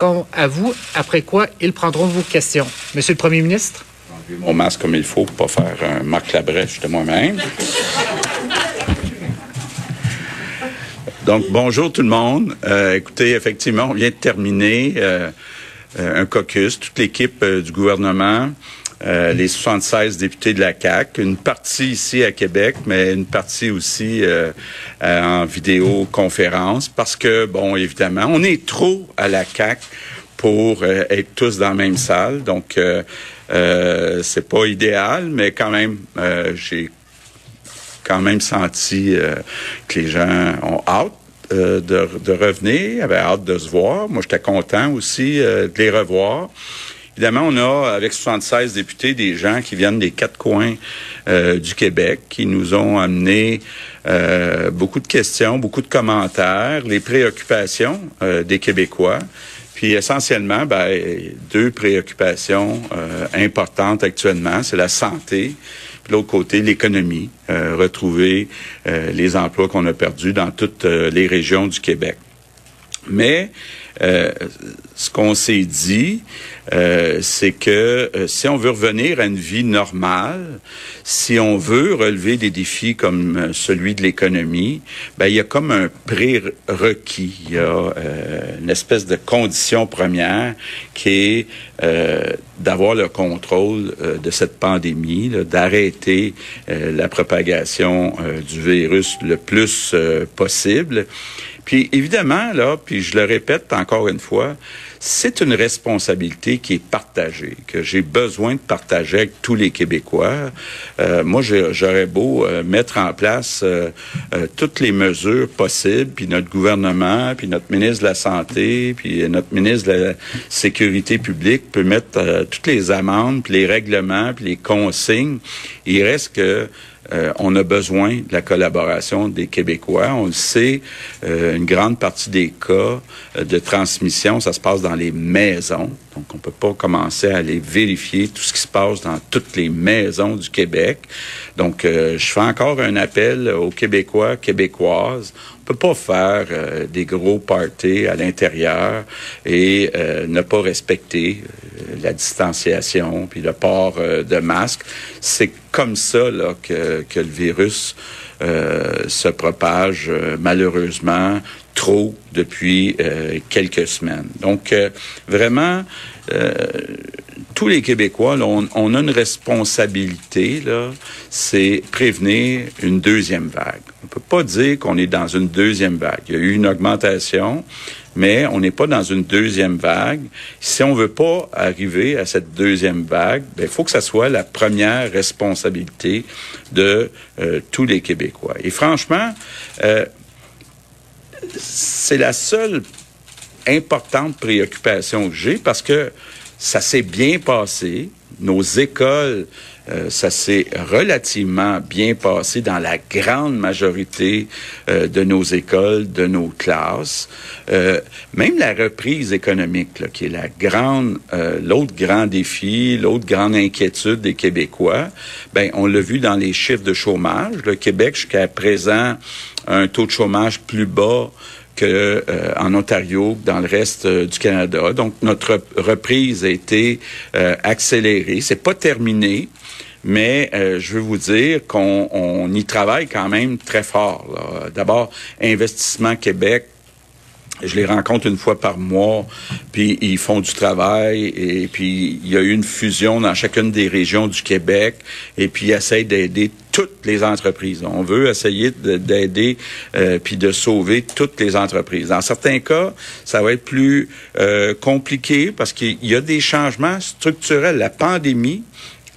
à vous, après quoi ils prendront vos questions. Monsieur le Premier ministre? Mon masque comme il faut pour pas faire un Marc Labrèche de moi-même. Donc, bonjour tout le monde. Euh, écoutez, effectivement, on vient de terminer euh, euh, un caucus, toute l'équipe du gouvernement, les 76 députés de la CAC, une partie ici à Québec, mais une partie aussi en vidéoconférence, parce que, bon, évidemment, on est trop à la CAC pour être tous dans la même salle. Donc, euh, c'est pas idéal, mais quand même, j'ai quand même senti que les gens ont hâte euh, de, de, revenir, avaient hâte de se voir. Moi, j'étais content aussi euh, de les revoir. Évidemment, on a, avec 76 députés, des gens qui viennent des quatre coins euh, du Québec, qui nous ont amené beaucoup de questions, beaucoup de commentaires, les préoccupations des Québécois. Puis essentiellement, ben, deux préoccupations importantes actuellement, c'est la santé de l'autre côté, l'économie, euh, retrouver euh, les emplois qu'on a perdus dans toutes euh, les régions du Québec. Mais ce qu'on s'est dit, euh, c'est que euh, si on veut revenir à une vie normale, si on veut relever des défis comme euh, celui de l'économie, ben il y a comme un prérequis, il y a une espèce de condition première qui est d'avoir le contrôle de cette pandémie, d'arrêter la propagation du virus le plus possible. Puis évidemment, là, puis je le répète encore une fois, c'est une responsabilité qui est partagée, que j'ai besoin de partager avec tous les Québécois. Euh, moi, j'aurais beau euh, mettre en place euh, toutes les mesures possibles, puis notre gouvernement, puis notre ministre de la Santé, puis notre ministre de la Sécurité publique peut mettre toutes les amendes, puis les règlements, puis les consignes. Il reste que euh, on a besoin de la collaboration des Québécois. On le sait, euh, une grande partie des cas euh, de transmission, ça se passe dans les maisons. Donc, on peut pas commencer à aller vérifier tout ce qui se passe dans toutes les maisons du Québec. Donc, je fais encore un appel aux Québécois, Québécoises peut pas faire euh, des gros parties à l'intérieur et euh, ne pas respecter euh, la distanciation puis le port de masque. C'est comme ça là, que, que le virus se propage malheureusement trop depuis quelques semaines. Donc vraiment, tous les Québécois, on, on, a une responsabilité, là, c'est prévenir une deuxième vague. On peut pas dire qu'on est dans une deuxième vague. Il y a eu une augmentation, mais on n'est pas dans une deuxième vague. Si on veut pas arriver à cette deuxième vague, ben, il faut que ça soit la première responsabilité de euh, tous les Québécois. Et franchement, euh, c'est la seule importante préoccupation que j'ai parce que ça s'est bien passé. Nos écoles, euh, ça s'est relativement bien passé dans la grande majorité euh, de nos écoles, de nos classes. Euh, même la reprise économique, là, qui est la grande, l'autre grand défi, l'autre grande inquiétude des Québécois, ben on l'a vu dans les chiffres de chômage. Le Québec jusqu'à présent un taux de chômage plus bas que euh, en Ontario, dans le reste euh, du Canada. Donc notre reprise a été euh, accélérée. C'est pas terminé. Mais je veux vous dire qu'on on y travaille quand même très fort. D'abord, Investissement Québec, je les rencontre une fois par mois, puis ils font du travail, et puis il y a eu une fusion dans chacune des régions du Québec, et puis ils essayent d'aider toutes les entreprises. On veut essayer d'aider euh, puis de sauver toutes les entreprises. Dans certains cas, ça va être plus euh, compliqué parce qu'il y a des changements structurels. La pandémie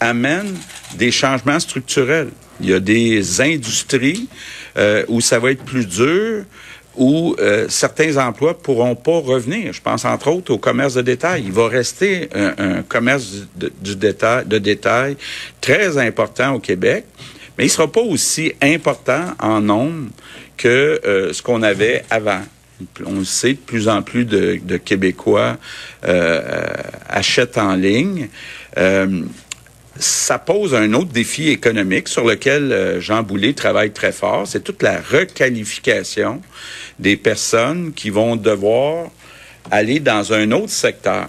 amène des changements structurels. Il y a des industries euh, où ça va être plus dur où euh, certains emplois pourront pas revenir. Je pense entre autres au commerce de détail. Il va rester un, commerce de, du détail, de détail très important au Québec, mais il sera pas aussi important en nombre que euh, ce qu'on avait avant. On le sait, de plus en plus de, de Québécois euh, achètent en ligne ça pose un autre défi économique sur lequel euh, Jean Boulet travaille très fort. C'est toute la requalification des personnes qui vont devoir aller dans un autre secteur,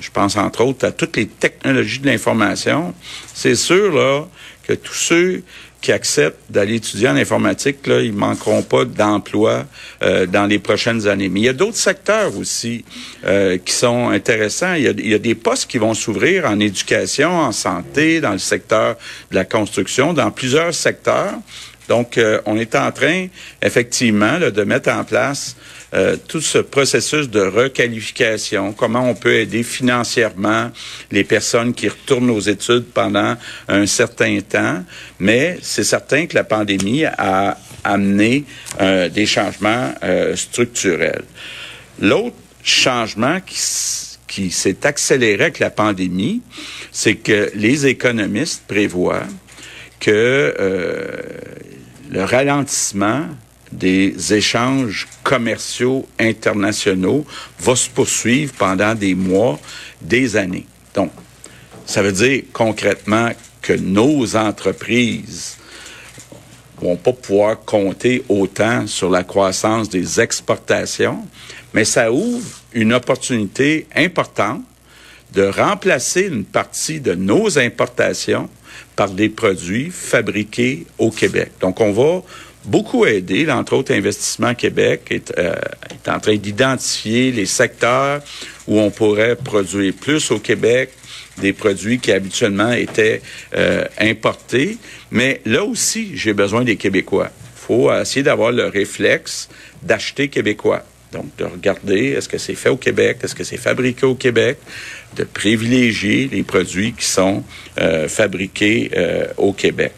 je pense entre autres à toutes les technologies de l'information, c'est sûr là que tous ceux qui acceptent d'aller étudier en informatique, là, ils manqueront pas d'emploi euh, dans les prochaines années. Mais il y a d'autres secteurs aussi euh, qui sont intéressants. Il y, a, il y a des postes qui vont s'ouvrir en éducation, en santé, dans le secteur de la construction, dans plusieurs secteurs. Donc, euh, on est en train, effectivement, là, de mettre en place euh, tout ce processus de requalification, comment on peut aider financièrement les personnes qui retournent aux études pendant un certain temps. Mais c'est certain que la pandémie a amené euh, des changements euh, structurels. L'autre changement qui, qui s'est accéléré avec la pandémie, c'est que les économistes prévoient que le ralentissement des échanges commerciaux internationaux va se poursuivre pendant des mois, des années. Donc, ça veut dire concrètement que nos entreprises vont pas pouvoir compter autant sur la croissance des exportations, mais ça ouvre une opportunité importante de remplacer une partie de nos importations par des produits fabriqués au Québec. Donc, on va beaucoup aidé, entre autres Investissement Québec est, euh, est en train d'identifier les secteurs où on pourrait produire plus au Québec, des produits qui habituellement étaient euh, importés. Mais là aussi, j'ai besoin des Québécois. Il faut essayer d'avoir le réflexe d'acheter québécois. Donc, de regarder est-ce que c'est fait au Québec, est-ce que c'est fabriqué au Québec, de privilégier les produits qui sont euh, fabriqués au Québec.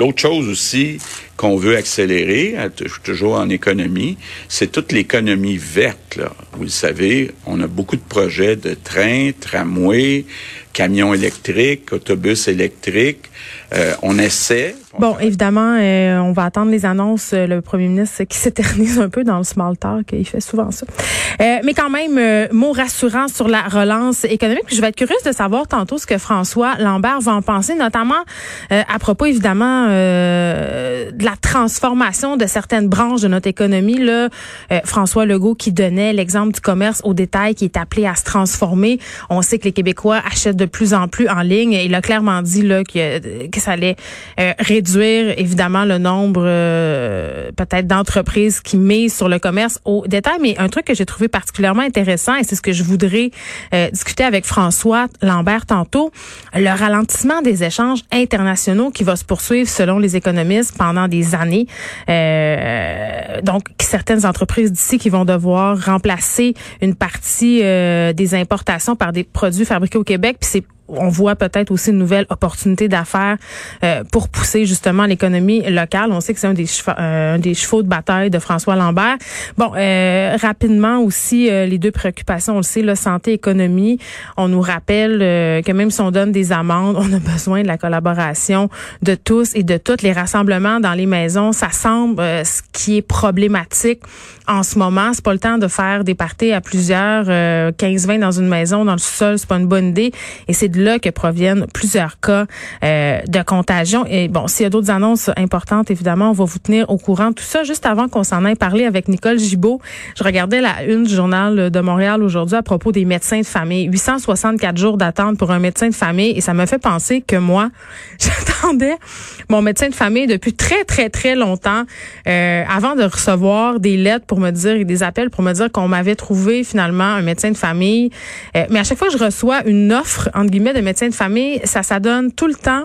L'autre chose aussi qu'on veut accélérer, toujours en économie, c'est toute l'économie verte. Vous le savez, on a beaucoup de projets de trains, tramways, camions électriques, autobus électriques. Euh, on essaie. bon, évidemment, euh, on va attendre les annonces. Euh, le premier ministre qui s'éternise un peu dans le small talk, il fait souvent ça. mais quand même, mot rassurant sur la relance économique. je vais être curieuse de savoir tantôt ce que François Lambert va en penser, notamment à propos évidemment de la transformation de certaines branches de notre économie. Là, François Legault qui donnait l'exemple du commerce au détail qui est appelé à se transformer. On sait que les Québécois achètent de plus en plus en ligne. Il a clairement dit là que, que ça allait euh, réduire évidemment le nombre euh, peut-être d'entreprises qui misent sur le commerce au détail. Mais un truc que j'ai trouvé particulièrement intéressant et c'est ce que je voudrais euh, discuter avec François Lambert tantôt, le ralentissement des échanges internationaux qui va se poursuivre selon les économistes pendant des années. donc certaines entreprises d'ici qui vont devoir remplacer une partie des importations par des produits fabriqués au Québec c'est on voit peut-être aussi une nouvelle opportunité d'affaires euh, pour pousser justement l'économie locale. On sait que c'est un des chevaux, euh, des chevaux de bataille de François Lambert. Bon, euh, rapidement aussi les deux préoccupations, on le sait, la santé, économie. On nous rappelle que même si on donne des amendes, on a besoin de la collaboration de tous et de toutes. Les rassemblements dans les maisons, ça semble ce qui est problématique en ce moment. C'est pas le temps de faire des parties à plusieurs, 15-20 dans une maison, dans le sol, c'est pas une bonne idée. Et c'est là que proviennent plusieurs cas euh, de contagion. Et bon, s'il y a d'autres annonces importantes, évidemment, on va vous tenir au courant. Tout ça, juste avant qu'on s'en aille parler avec Nicole Gibault, je regardais la une du journal de Montréal aujourd'hui à propos des médecins de famille. 864 jours d'attente pour un médecin de famille. Et ça me fait penser que moi, j'attendais mon médecin de famille depuis très, très, très longtemps euh, avant de recevoir des lettres pour me dire et des appels pour me dire qu'on m'avait trouvé finalement un médecin de famille. Euh, mais à chaque fois je reçois une offre, entre guillemets, de médecin de famille, ça s'adonne tout le temps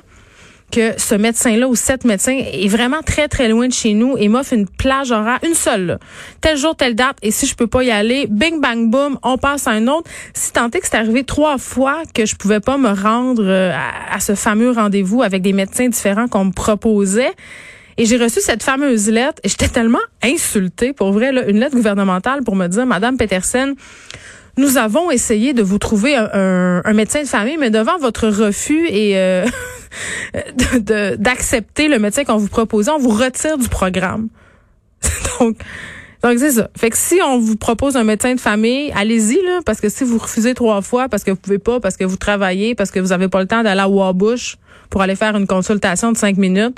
que ce médecin-là ou cette médecin est vraiment très, très loin de chez nous et m'offre une plage horaire, une seule, tel jour, telle date, et si je peux pas y aller, bing, bang, boom, on passe à un autre. Si tant est que c'est arrivé trois fois que je pouvais pas me rendre euh, à, ce fameux rendez-vous avec des médecins différents qu'on me proposait, et j'ai reçu cette fameuse lettre et j'étais tellement insultée, pour vrai, une lettre gouvernementale pour me dire, Madame Peterson, nous avons essayé de vous trouver un, médecin de famille, mais devant votre refus et euh, d'accepter le médecin qu'on vous propose, on vous retire du programme. Donc, Donc c'est ça. Fait que si on vous propose un médecin de famille, allez-y là, parce que si vous refusez trois fois parce que vous pouvez pas, parce que vous travaillez, parce que vous avez pas le temps d'aller à Wabush pour aller faire une consultation de cinq minutes,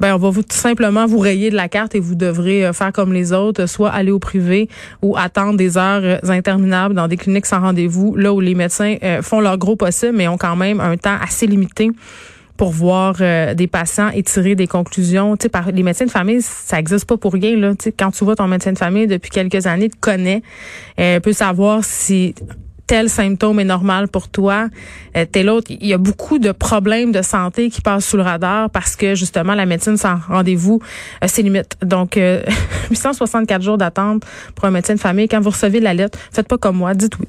ben on va vous tout simplement vous rayer de la carte et vous devrez euh, faire comme les autres, soit aller au privé ou attendre des heures euh, interminables dans des cliniques sans rendez-vous, là où les médecins euh, font leur gros possible, mais ont quand même un temps assez limité pour voir des patients et tirer des conclusions. Tu sais, par les médecins de famille, ça existe pas pour rien là. Tu sais, quand tu vois ton médecin de famille depuis quelques années, te connaît, euh, peut savoir si tel symptôme est normal pour toi, euh, tel autre. Il y a beaucoup de problèmes de santé qui passent sous le radar parce que justement la médecine sans rendez-vous, euh, c'est limite. Donc euh, 864 jours d'attente pour un médecin de famille. Quand vous recevez la lettre, faites pas comme moi, dites oui.